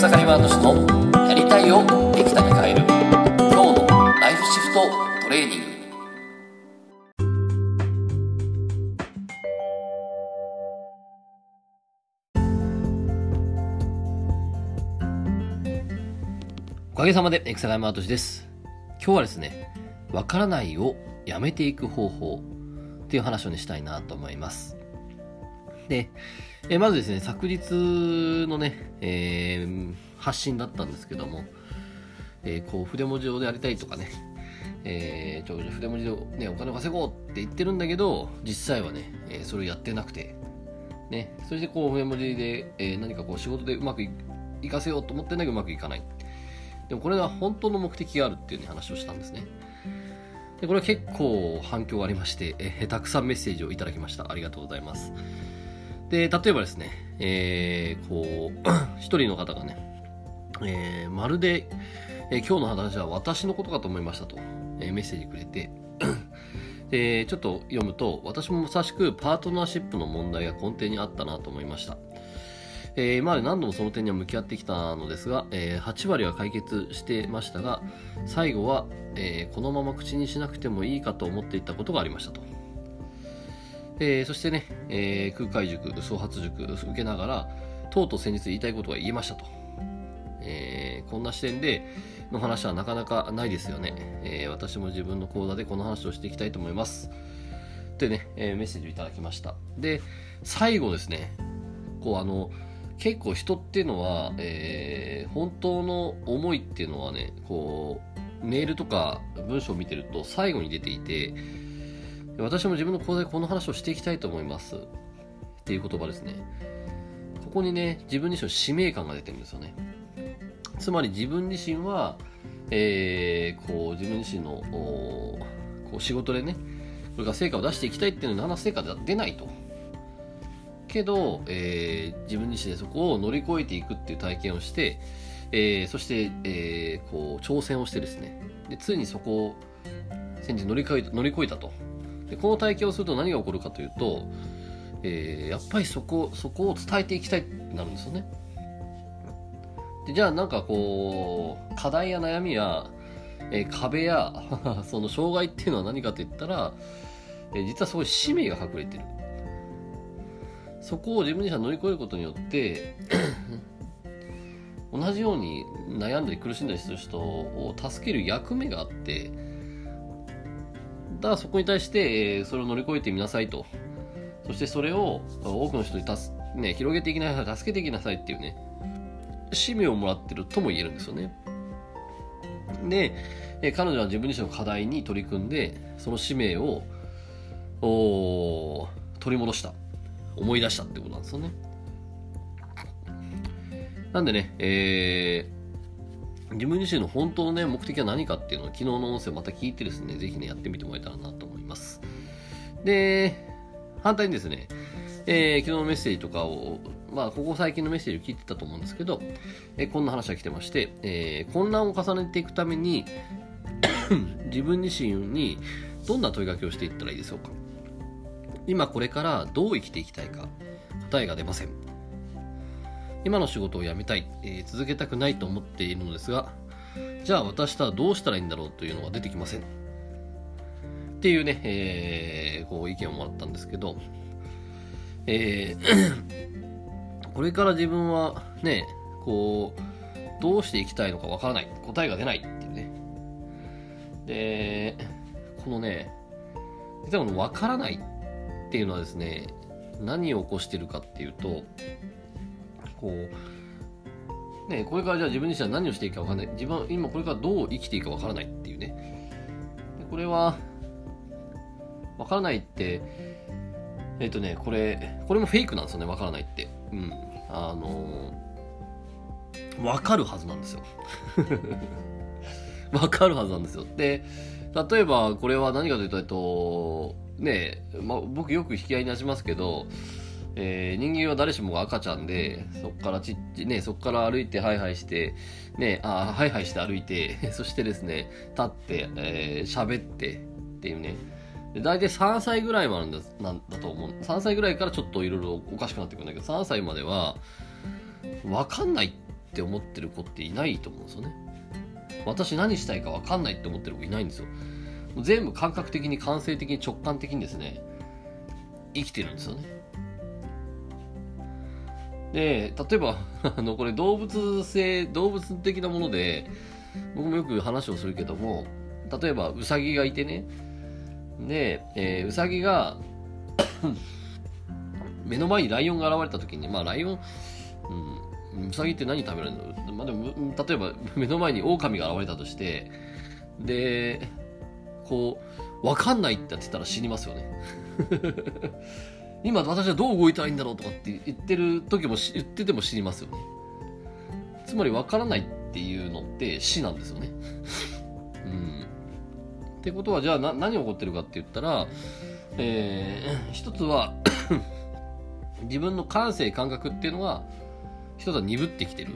草刈ワード氏のやりたいをできたに変える今日のライフシフトトレーニング。おかげさまで草刈ワード氏です。今日はですねわからないをやめていく方法っていう話をねしたいなと思います。で、えまずですね、昨日のね、えー、発信だったんですけども、えー、こう、筆文字をやりたいとかね、えー、ちょ、筆文字で、ね、お金を稼ごうって言ってるんだけど、実際はね、えー、それをやってなくて、ね、それでこう、筆文字で、えー、何かこう、仕事でうまくいかせようと思ってんだけど、うまくいかない。でもこれは本当の目的があるっていうね、話をしたんですね。で、これは結構反響がありまして、えー、たくさんメッセージをいただきました。ありがとうございます。で、例えばですね、えー、こう、一人の方がね、えー、まるで、えー、今日の話は私のことかと思いましたと、えー、メッセージくれて、で、ちょっと読むと、私もまさしくパートナーシップの問題が根底にあったなと思いました。え、今まで何度もその点には向き合ってきたのですが、えー、8割は解決してましたが、最後は、えー、このまま口にしなくてもいいかと思っていたことがありましたと。えー、そしてね、えー、空海塾、創発塾受けながら、とうとう先日言いたいことが言えましたと。えー、こんな視点での話はなかなかないですよね。え私も自分の講座でこの話をしていきたいと思います。ってね、えメッセージをいただきました。で、最後ですね、こうあの、結構人っていうのは、え本当の思いっていうのはね、こう、メールとか文章を見てると最後に出ていて、私も自分の講座でこの話をしていきたいと思います。っていう言葉ですね。ここにね自分自身の使命感が出てるんですよね。つまり自分自身は、えー、こう自分自身のこう仕事でねこれから成果を出していきたいっていうのに何ら成果が出ないと。けど、えー、自分自身でそこを乗り越えていくっていう体験をして、えー、そして、えー、こう挑戦をしてですね。でついにそこを先日乗り越え乗り越えたと。でこの体験をすると何が起こるかというと、えー、やっぱりそこそこを伝えていきたいってなるんですよね。でじゃあなんかこう課題や悩みや、えー、壁や その障害っていうのは何かと言ったら、えー、実はそこに使命が隠れてる。そこを自分自身が乗り越えることによって 同じように悩んだり苦しんだりする人を助ける役目があってだそこに対して、えー、それを乗り越えてみなさいと。そしてそれを多くの人にす、ね、広げていきなさい、助けていきなさいっていうね、使命をもらってるとも言えるんですよね。で、え彼女は自分自身の課題に取り組んで、その使命を取り戻した。思い出したってことなんですよね。なんでね、えー、自分自身の本当のね、目的は何かっていうのを昨日の音声をまた聞いてですね、ぜひね、やってみてもらえたらなと思います。で、反対にですね、えー、昨日のメッセージとかを、まあ、ここ最近のメッセージを聞いてたと思うんですけど、えー、こんな話が来てまして、えー、混乱を重ねていくために 自分自身にどんな問いかけをしていったらいいでしょうか今これからどう生きていきたいか答えが出ません。今の仕事を辞めたい、えー、続けたくないと思っているのですが、じゃあ私とはどうしたらいいんだろうというのが出てきません。っていうね、えー、こう意見をもらったんですけど、えー、これから自分はね、こう、どうしていきたいのかわからない。答えが出ないっていうね。で、このね、実はこのわからないっていうのはですね、何を起こしてるかっていうと、こう、ね、これからじゃあ自分自身は何をしていいか分かんない。自分今これからどう生きていいか分からないっていうね。でこれは、分からないって、えっ、ー、とね、これ、これもフェイクなんですよね、分からないって。うん。あのー、分かるはずなんですよ。分かるはずなんですよ。で、例えばこれは何かというと、えっと、ねまあ、僕よく引き合いに出しますけど、えー、人間は誰しもが赤ちゃんで、そこからちっち、ね、そこから歩いてハイハイして、ね、あハイハイして歩いて、そしてですね、立って、えー、喋ってっていうね。大体3歳ぐらいまでなんだと思う。3歳ぐらいからちょっといろいろおかしくなってくるんだけど、3歳までは、わかんないって思ってる子っていないと思うんですよね私何したいか分かんないって思ってる子いないんですよ全部感覚的に感性的に直感的にですね生きてるんですよねで例えば あのこれ動物性動物的なもので僕もよく話をするけども例えばウサギがいてね。で、えー、ウサギが 目の前にライオンが現れた時にまあライオン、うん、ウサギって何食べるの、まあ、でも例えば目の前にオオカミが現れたとしてでこう分かんないってやってたら死にますよね。今私はどう動いたらいいんだろうとかって言ってる時も言ってても死にますよね。つまり分からないっていうのって死なんですよね。うん。ってことはじゃあな何起こってるかって言ったら、えー、一つは 自分の感性感覚っていうのが一つは鈍ってきてる。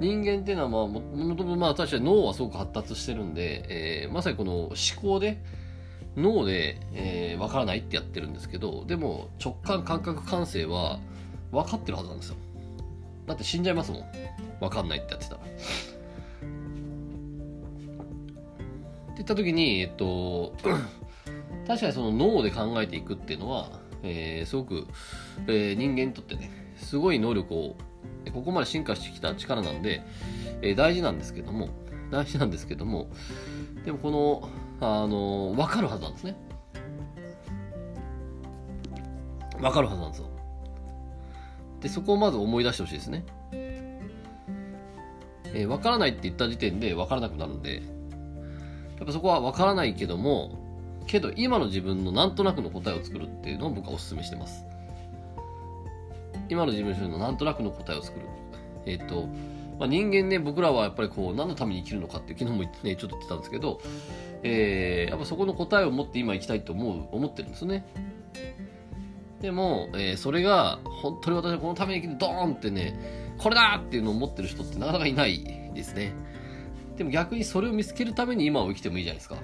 人間っていうのはまあもともとまあ確かに脳はすごく発達してるんで、えー、まさにこの思考で脳で、えー、分からないってやってるんですけどでも直感感覚感性は分かってるはずなんですよ。だって死んじゃいますもん。分かんないってやってたら。って言った時にえっと 確かにその脳で考えていくっていうのは、えー、すごく、えー、人間にとってねすごい能力をここまで進化してきた力なんで、えー、大事なんですけども大事なんですけどもでもこのあの分かるはずなんですね。分かるはずなんですよ。でそこをまず思い出してほしいですね。えー、分からないって言った時点で分からなくなるんでやっぱそこは分からないけどもけど今の自分のなんとなくの答えを作るっていうのを僕はお勧めしてます。今の自分のなんとなくの答えを作る。えっ、ー、と、まあ、人間ね僕らはやっぱりこう何のために生きるのかって昨日も、ね、ちょっと言ってたんですけどえー、やっぱそこの答えを持って今行きたいと思う思ってるんですね。でも、えー、それが本当に私はこのために生きるドーンってねこれだっていうのを持ってる人ってなかなかいないですね。でも逆にそれを見つけるために今を生きてもいいじゃないですか。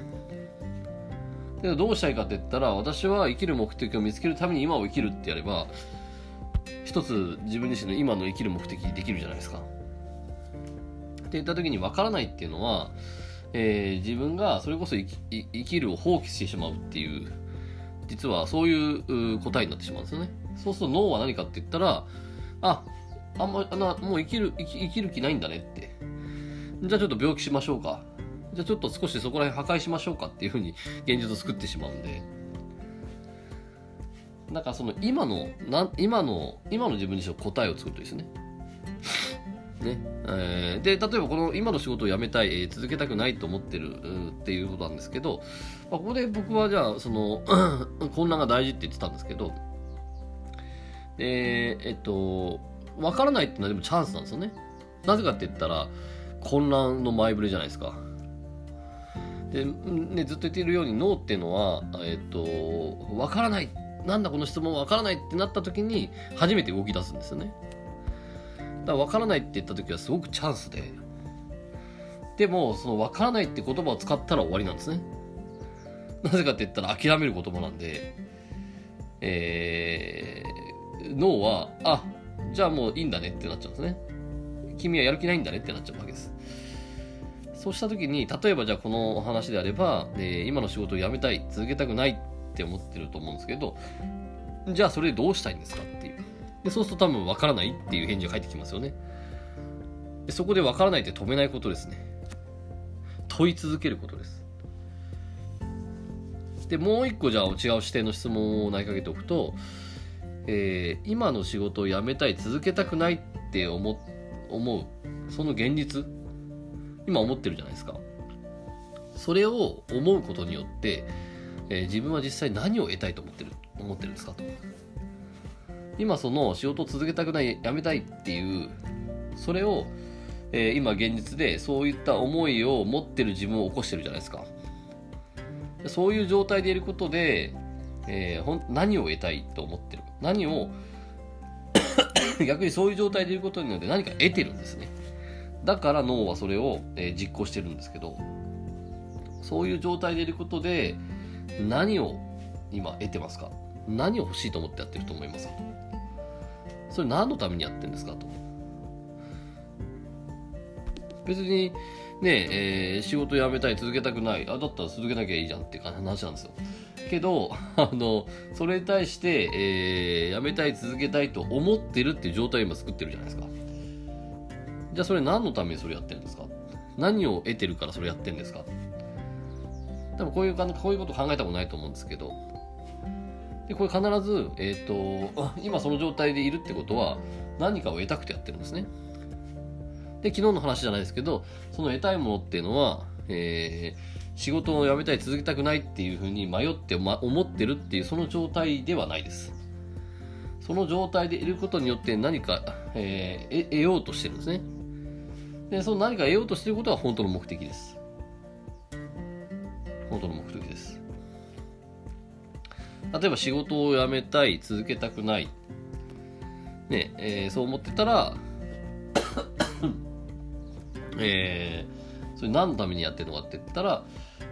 でどうしたいかって言ったら私は生きる目的を見つけるために今を生きるってやれば一つ自分自身の今の生きる目的できるじゃないですか。って言った時に分からないっていうのはえー、自分がそれこそ生き生きるを放棄してしまうっていう実はそういう答えになってしまうんですよね。そうすると脳は何かって言ったらああんまあのもう生きる生き生きる気ないんだねって。じゃあちょっと病気しましょうか。じゃあちょっと少しそこら辺破壊しましょうかっていうふうに現実を作ってしまうんで。だからその今のな今の今の自分にしろ答えを作るといいですね。ね。えー、で例えばこの今の仕事を辞めたい、えー、続けたくないと思ってるっていうことなんですけど、まあ、ここで僕はじゃあその 混乱が大事って言ってたんですけどでえっと分からないってのはでもチャンスなんですよね。なぜかって言ったら混乱の前触れじゃないですか。で、ね、ずっと言っているように脳っていうのは、えっと、分からないなんだこの質問分からないってなった時に初めて動き出すんですよね。だから分からないって言った時はすごくチャンスで。でもその分からないって言葉を使ったら終わりなんですね。なぜかって言ったら諦める言葉なんで。えー、脳はあじゃあもういいんだねってなっちゃうんですね。君はやる気ないんだねってなっちゃうわけです。そうした時に例えばじゃあこの話であれば、えー、今の仕事を辞めたい続けたくないって思ってると思うんですけどじゃあそれでどうしたいんですか？でそうすると多分分からないっていう返事が返ってきますよね。でそこで分からないって止めないことですね。問い続けることです。でもう一個じゃあ違う視点の質問を投げかけておくと、えー、今の仕事を辞めたい続けたくないって思思うその現実今思ってるじゃないですか。それを思うことによって、えー、自分は実際何を得たいと思ってる思ってるんですかと。今その仕事を続けたくない辞めたいっていうそれを、えー、今現実でそういった思いを持ってる自分を起こしてるじゃないですか。そういう状態でいることで、えー、ほん何を得たいと思ってる？何を 逆にそういう状態でいることによって何か得てるんですね。だから脳はそれを、えー、実行してるんですけどそういう状態でいることで何を今得てますか？何を欲しいと思ってやってると思いますか？それ何のためにやってんですかと。別にねえー、仕事辞めたい続けたくない。あだったら続けなきゃいいじゃんって話なんですよ。けどあのそれに対して、えー、辞めたい続けたいと思ってるっていう状態を今作ってるじゃないですか。じゃあそれ何のためにそれやってるんですか？何を得てるからそれやってるんですか？多分こういうこういうこと考えたことないと思うんですけど。でこれ必ず、えーと、今その状態でいるってことは何かを得たくてやってるんですね。で昨日の話じゃないですけどその得たいものっていうのは、えー、仕事を辞めたい続けたくないっていうふうに迷って、ま、思ってるっていうその状態ではないです。その状態でいることによって何か、えー、得ようとしてるんですね。でその何か得ようとしてることは本当の目的です。本当の目的です。例えば仕事を辞めたい続けたくない。ねえー、そう思ってたら えー、それ何のためにやってるのかって言ったら、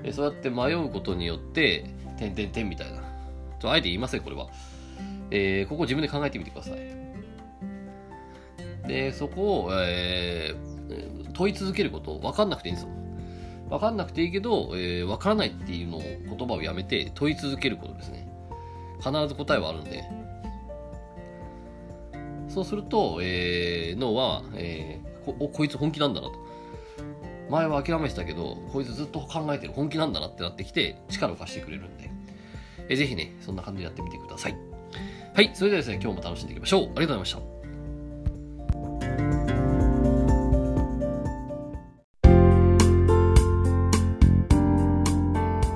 えー、そうやって迷うことによって点点点みたいな。ちょあえて言いませんこれは、えー、ここ自分で考えてみてください。でそこを、えー、問い続けること分かんなくていいんですよ。分かんなくていいけど、えー、分からないっていうのを言葉をやめて問い続けることですね必ず答えはあるんで。そうすると、えー、脳は、えー、ここいつ本気なんだなと。前は諦めてたけどこいつずっと考えてる本気なんだなってなってきて力を貸してくれるんで、えー、ぜひねそんな感じでやってみてください。はいそれではですね今日も楽しんでいきましょう。ありがとうございました。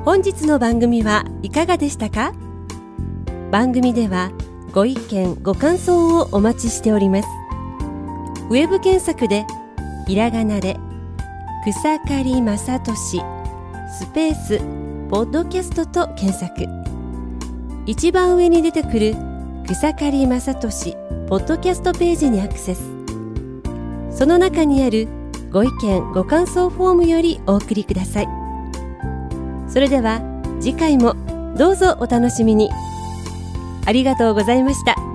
本日の番組はいかがでしたか？番組ではご意見ご感想をお待ちしております。ウェブ検索でひらがなで草刈正俊スペースポッドキャストと検索。一番上に出てくる草刈正俊ポッドキャストページにアクセス。その中にあるご意見ご感想フォームよりお送りください。それでは次回もどうぞお楽しみに。ありがとうございました。